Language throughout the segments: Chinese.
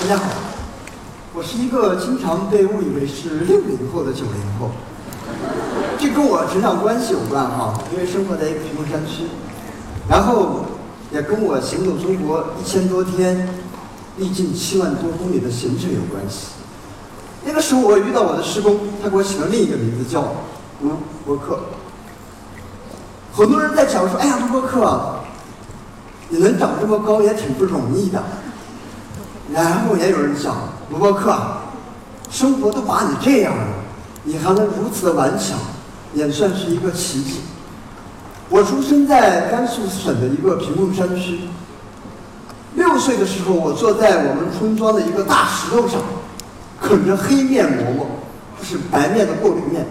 大家好，我是一个经常被误以为是六零后的九零后，这跟我成长关系有关哈，因为生活在一个贫困山区，然后也跟我行走中国一千多天、历尽七万多公里的行程有关系。那个时候我遇到我的师公，他给我起了另一个名字叫卢伯克。很多人在讲说：“哎呀，卢伯克，你能长这么高也挺不容易的。”然后也有人讲：“卢伯克，生活都把你这样了，你还能如此的顽强，也算是一个奇迹。”我出生在甘肃省的一个贫困山区。六岁的时候，我坐在我们村庄的一个大石头上，啃着黑面馍馍，就是白面的过滤面，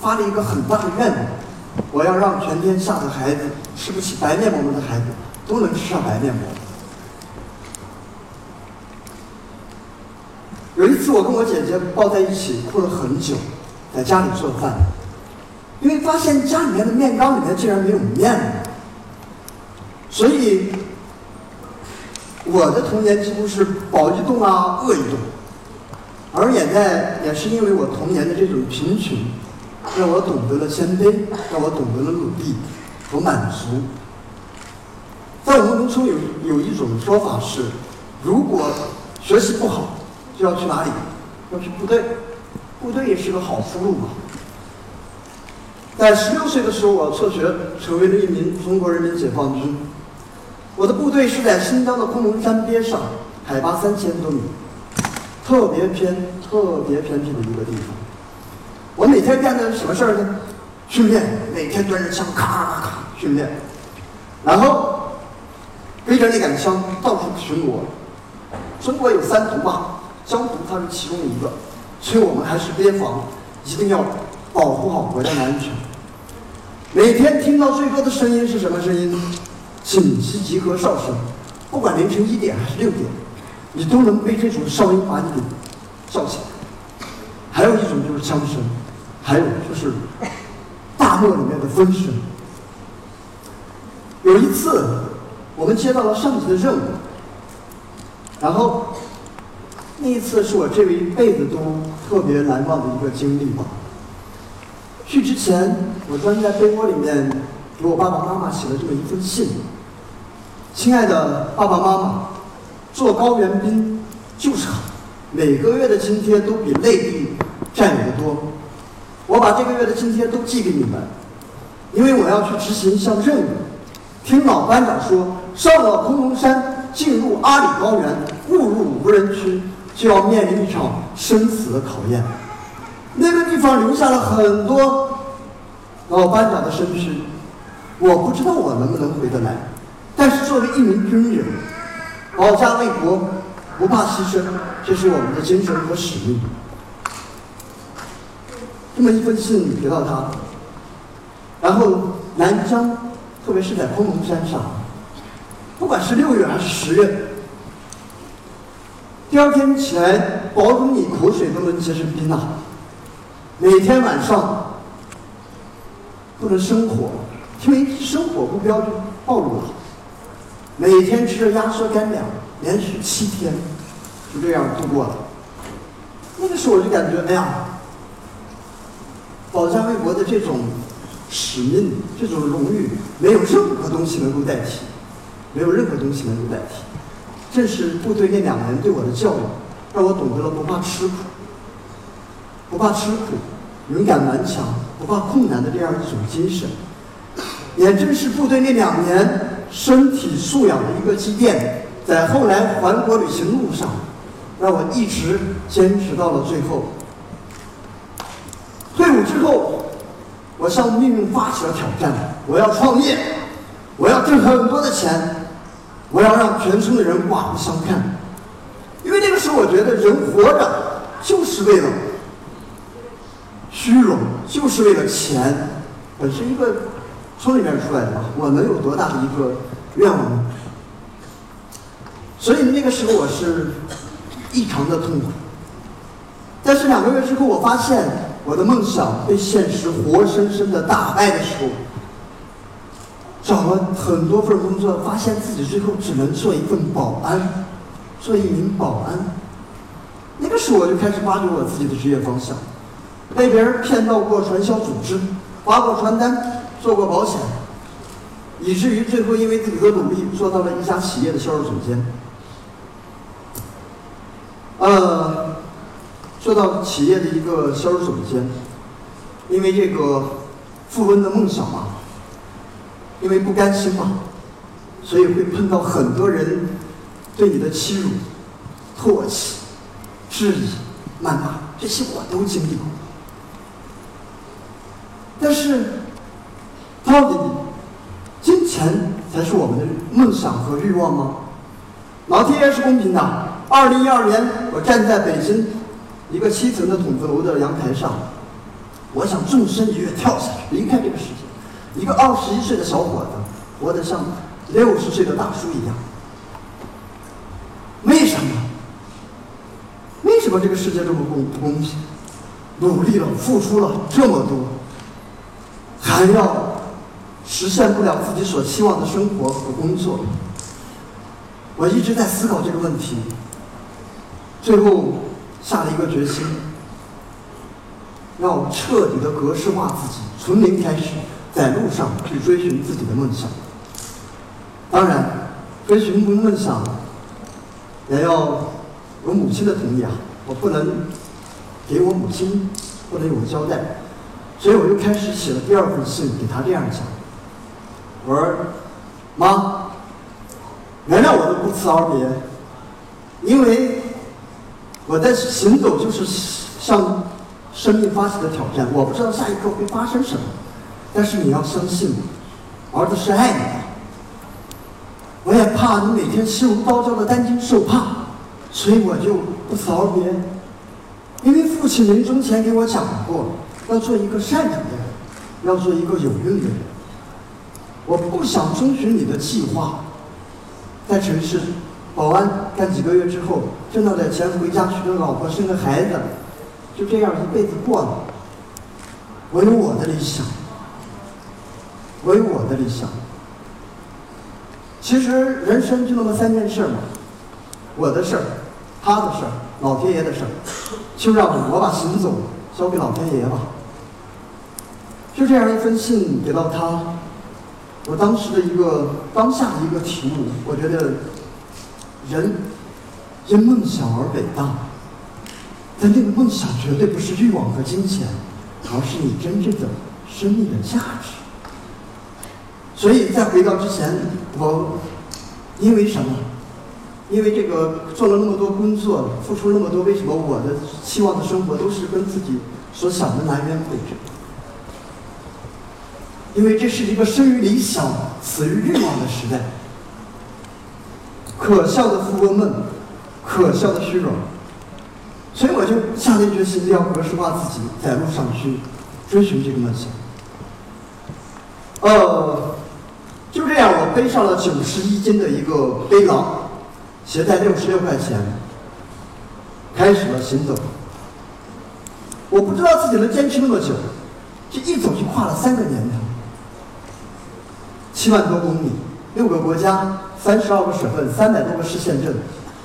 发了一个很大的愿望。我要让全天下的孩子吃不起白面馍馍的孩子都能吃上白面馍。有一次，我跟我姐姐抱在一起哭了很久，在家里做饭，因为发现家里面的面缸里面竟然没有面了，所以我的童年几乎是饱一顿啊，饿一顿，而也在也是因为我童年的这种贫穷。让我懂得了谦卑，让我懂得了努力和满足。在我们农村有有一种说法是，如果学习不好，就要去哪里？要去部队，部队也是个好出路嘛。在十六岁的时候，我辍学，成为了一名中国人民解放军。我的部队是在新疆的昆仑山边上，海拔三千多米，特别偏、特别偏僻的一个地方。我每天干的什么事儿呢？训练，每天端着枪咔咔咔咔训练，然后背着那杆枪到处巡逻。中国有三毒嘛，江毒它是其中一个，所以我们还是边防，一定要保护好国家的安全。每天听到最多的声音是什么声音？紧急集合哨声，不管凌晨一点还是六点，你都能被这种哨音把你给叫起来。还有一种就是枪声。还有就是大漠里面的风声。有一次，我们接到了上级的任务，然后那一次是我这一辈子都特别难忘的一个经历吧。去之前，我钻在被窝里面，给我爸爸妈妈写了这么一封信：“亲爱的爸爸妈妈，做高原兵就是好，每个月的津贴都比内地占有的多。”我把这个月的津贴都寄给你们，因为我要去执行一项任务。听老班长说，上了昆仑山，进入阿里高原，误入无人区，就要面临一场生死的考验。那个地方留下了很多老班长的身躯，我不知道我能不能回得来。但是作为一名军人，保家卫国，不怕牺牲，这是我们的精神和使命。这么一封信给到他，然后南疆，特别是在昆仑山上，不管是六月还是十月，第二天起来，保准你口水都能结成冰啊！每天晚上不能生火，因为生火不标就暴露了。每天吃着压缩干粮，连续七天，就这样度过了。那个时候我就感觉，哎呀！保家卫国的这种使命、这种荣誉，没有任何东西能够代替，没有任何东西能够代替。正是部队那两年对我的教育，让我懂得了不怕吃苦、不怕吃苦、勇敢顽强、不怕困难的这样一种精神。也正是部队那两年身体素养的一个积淀，在后来环国旅行路上，让我一直坚持到了最后。退伍之后，我向命运发起了挑战。我要创业，我要挣很多的钱，我要让全村的人刮目相看。因为那个时候，我觉得人活着就是为了虚荣，就是为了钱。我是一个村里面出来的，我能有多大的一个愿望？所以那个时候，我是异常的痛苦。但是两个月之后，我发现。我的梦想被现实活生生的打败的时候，找了很多份工作，发现自己最后只能做一份保安。做一名保安。那个时候我就开始挖掘我自己的职业方向，被别人骗到过传销组织，发过传单，做过保险，以至于最后因为自己的努力做到了一家企业的销售总监。呃，做到企业的一个销售总监，因为这个富翁的梦想嘛，因为不甘心嘛，所以会碰到很多人对你的欺辱、唾弃。质疑、谩骂，这些我都经历过。但是，到底金钱才是我们的梦想和欲望吗？老天爷是公平的。二零一二年，我站在北京一个七层的筒子楼的阳台上，我想纵身一跃跳下去，离开这个世界。一个二十一岁的小伙子，活得像六十岁的大叔一样。为什么？为什么这个世界这么公不公平？努力了，付出了这么多，还要实现不了自己所期望的生活和工作？我一直在思考这个问题，最后下了一个决心，要彻底的格式化自己，从零开始，在路上去追寻自己的梦想。当然，追寻梦想也要有母亲的同意啊。我不能给我母亲不能有个交代，所以我又开始写了第二封信给她这样讲：我说妈，原谅我的不辞而别，因为我在行走就是向生命发起的挑战，我不知道下一刻会发生什么，但是你要相信，儿子是爱你的，我也怕你每天心如刀绞的担惊受怕。所以我就不辞而别，因为父亲临终前给我讲过，要做一个善良的人，要做一个有用的人。我不想遵循你的计划，在城市保安干几个月之后，挣到点钱回家娶个老婆生个孩子，就这样一辈子过了。我有我的理想，我有我的理想。其实人生就那么三件事嘛，我的事儿。他的事儿，老天爷的事儿，就让我把行走交给老天爷吧。就这样一封信给到他，我当时的一个当下的一个题目，我觉得人因梦想而伟大，但那个梦想绝对不是欲望和金钱，而是你真正的生命的价值。所以在回到之前，我因为什么？因为这个做了那么多工作，付出那么多，为什么我的期望的生活都是跟自己所想的南辕北辙？因为这是一个生于理想、死于欲望的时代，可笑的富翁梦，可笑的虚荣，所以我就下定决心要格式化自己，在路上去追寻这个梦想。呃，背上了九十一斤的一个背囊。携带六十六块钱，开始了行走。我不知道自己能坚持那么久，这一走就跨了三个年头，七万多公里，六个国家，三十二个省份，三百多个市县镇，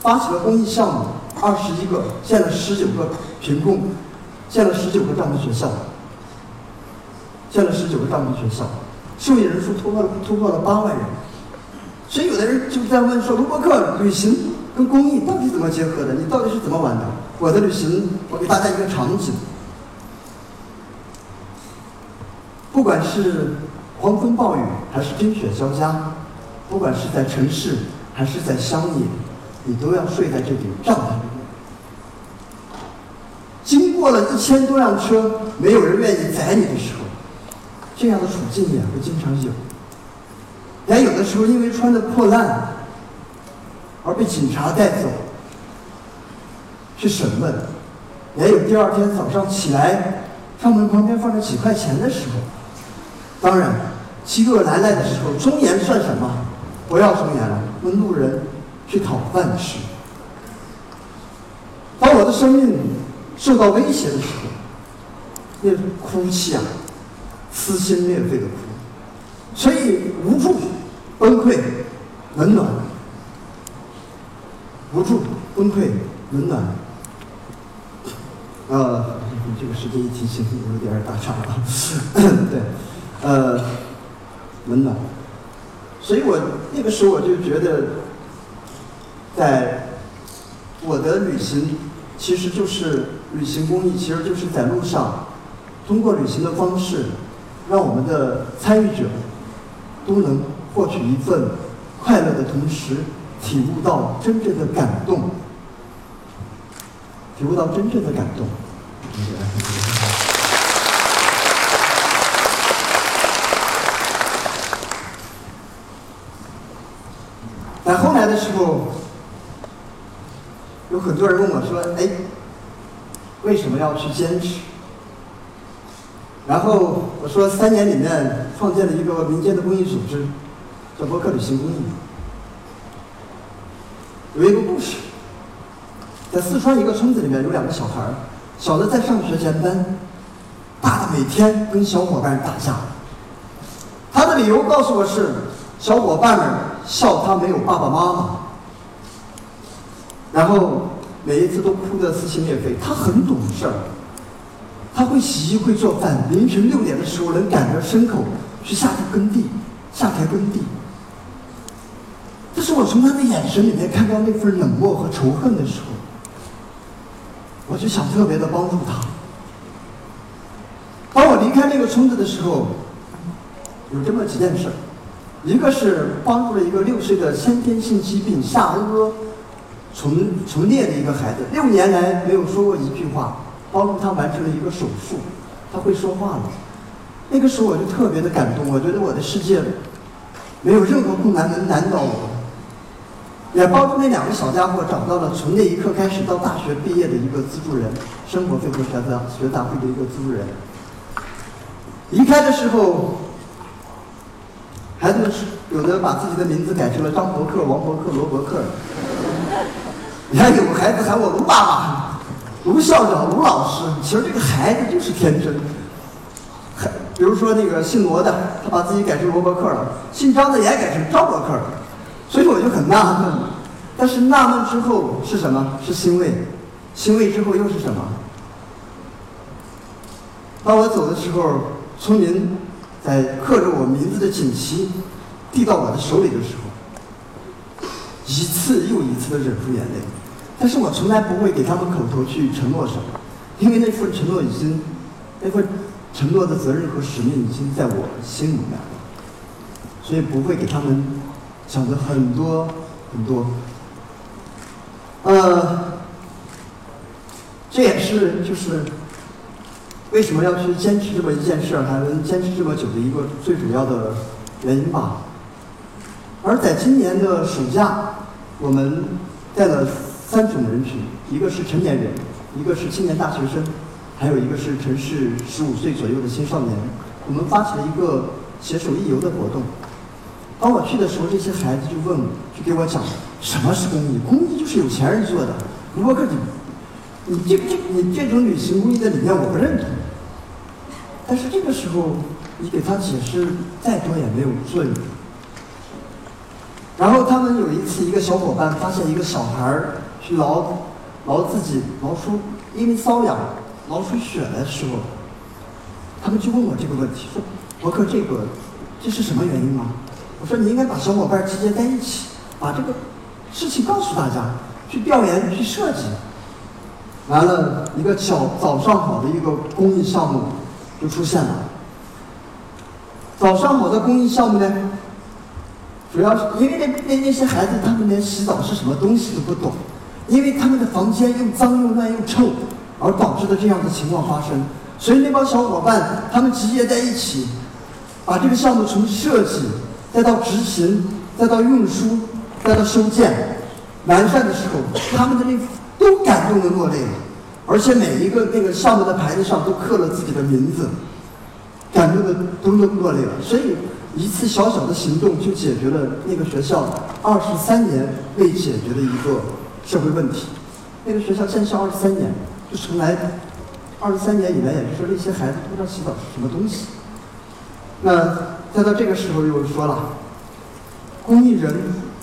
发起了公益项目二十一个，建了十九个贫困，建了十九个帐篷学校，建了十九个帐篷学校，受益人数突破了突破了八万人。所以有的人就在问说：“卢伯克，旅行跟公益到底怎么结合的？你到底是怎么玩的？”我的旅行，我给大家一个场景：不管是狂风暴雨还是冰雪交加，不管是在城市还是在乡野，你都要睡在这顶帐篷里。经过了一千多辆车，没有人愿意载你的时候，这样的处境也会经常有。也有的时候因为穿的破烂而被警察带走去审问，也有第二天早上起来窗门旁边放着几块钱的时候。当然，饥饿难耐的时候，忠言算什么？不要忠言了，问路人去讨饭吃。当我的生命受到威胁的时候，那哭泣啊，撕心裂肺的哭。所以无助、崩溃、温暖，无助、崩溃、温暖。呃，这个时间一提醒，有点打岔了。对，呃，温暖。所以我那个时候我就觉得，在我的旅行，其实就是旅行公益，其实就是在路上，通过旅行的方式，让我们的参与者都能获取一份快乐的同时，体悟到真正的感动，体悟到真正的感动。在后来的时候，有很多人问我说：“哎，为什么要去坚持？”然后我说：“三年里面创建了一个民间的公益组织，叫博客旅行公益。有一个故事，在四川一个村子里面有两个小孩，小的在上学前班，大的每天跟小伙伴打架。他的理由告诉我是，小伙伴们。”笑他没有爸爸妈妈，然后每一次都哭得撕心裂肺。他很懂事儿，他会洗衣会做饭，凌晨六点的时候能赶着牲口去下田耕地，下田耕地。但是我从他的眼神里面看到那份冷漠和仇恨的时候，我就想特别的帮助他。当我离开那个村子的时候，有这么几件事。一个是帮助了一个六岁的先天性疾病下颚重重裂的一个孩子，六年来没有说过一句话，帮助他完成了一个手术，他会说话了。那个时候我就特别的感动，我觉得我的世界没有任何困难能难倒我。也帮助那两个小家伙找到了从那一刻开始到大学毕业的一个资助人，生活费和学杂学杂费的一个资助人。离开的时候。孩子们是有的把自己的名字改成了张伯克、王伯克、罗伯克。你看有孩子喊我卢爸爸、卢校长、卢老师。其实这个孩子就是天真。还比如说那个姓罗的，他把自己改成罗伯克了；姓张的也改成张伯克了。所以我就很纳闷。但是纳闷之后是什么？是欣慰。欣慰之后又是什么？当我走的时候，村民。在刻着我名字的锦旗递到我的手里的时候，一次又一次的忍住眼泪。但是我从来不会给他们口头去承诺什么，因为那份承诺已经，那份承诺的责任和使命已经在我心里面，所以不会给他们想的很多很多。呃，这也是就是。为什么要去坚持这么一件事儿，还能坚持这么久的一个最主要的原因吧？而在今年的暑假，我们带了三种人群：一个是成年人，一个是青年大学生，还有一个是城市十五岁左右的青少年。我们发起了一个携手一游的活动。当我去的时候，这些孩子就问，就给我讲什么是公益？公益就是有钱人做的。如果你，你这这你这种旅行公益的理念，我不认同。但是这个时候，你给他解释再多也没有作用。然后他们有一次，一个小伙伴发现一个小孩儿去挠挠自己挠出因为瘙痒挠出血来的时候，他们就问我这个问题，说：“博客这个这是什么原因吗？”我说：“你应该把小伙伴集结在一起，把这个事情告诉大家，去调研去设计。”完了一个早早上好的一个公益项目。就出现了。早上好的公益项目呢，主要是因为那那那些孩子他们连洗澡是什么东西都不懂，因为他们的房间又脏又乱又臭，而导致的这样的情况发生。所以那帮小伙伴他们集结在一起，把这个项目从设计，再到执行，再到运输，再到修建、完善的时候，他们的那都感动的落泪了。而且每一个那个项目的牌子上都刻了自己的名字，感动的都都落泪了。所以一次小小的行动就解决了那个学校二十三年未解决的一个社会问题。那个学校建校二十三年，就从来二十三年以来，也就是说那些孩子不知道洗澡是什么东西。那再到这个时候又说了，公益人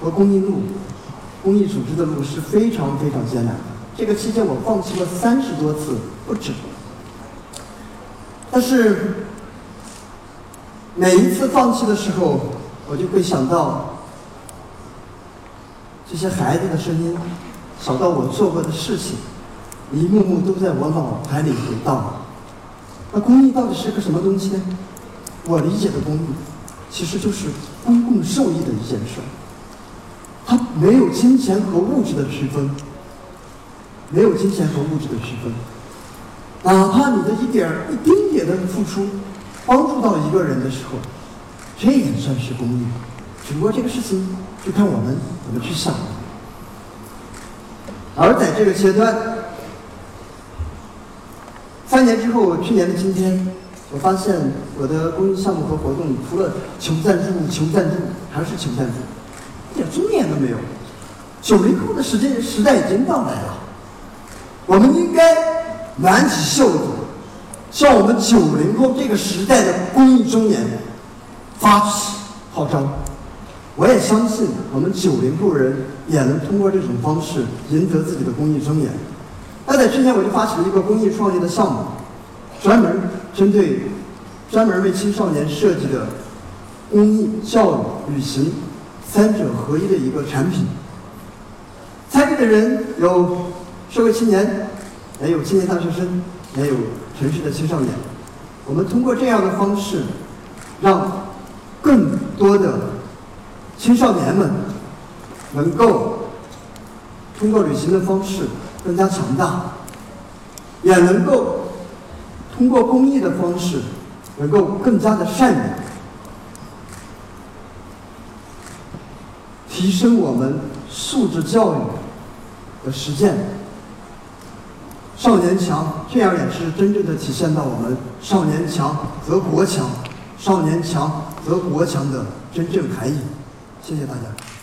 和公益路公益组织的路是非常非常艰难的。这个期间我放弃了三十多次不止，但是每一次放弃的时候，我就会想到这些孩子的声音，想到我做过的事情，一幕幕都在我脑海里回荡。那公益到底是个什么东西呢？我理解的公益，其实就是公共受益的一件事。它没有金钱和物质的区分，没有金钱和物质的区分。哪怕你的一点儿、一丁点的付出，帮助到一个人的时候，这也算是公益。只不过这个事情就看我们怎么去想。而在这个阶段，三年之后，去年的今天，我发现我的公益项目和活动，除了求赞助、求赞助，还是求赞助，一点尊严都没有。九零后的时间时代已经到来了，我们应该挽起袖子，向我们九零后这个时代的公益尊严发起号召。我也相信，我们九零后人也能通过这种方式赢得自己的公益尊严。那在去年，我就发起了一个公益创业的项目，专门针对、专门为青少年设计的公益、教育、旅行三者合一的一个产品。参与的人有社会青年，也有青年大学生，也有城市的青少年。我们通过这样的方式，让更多的青少年们能够通过旅行的方式更加强大，也能够通过公益的方式能够更加的善良，提升我们素质教育的实践。少年强，这样也是真正的体现到我们“少年强则国强，少年强则国强”的真正含义。谢谢大家。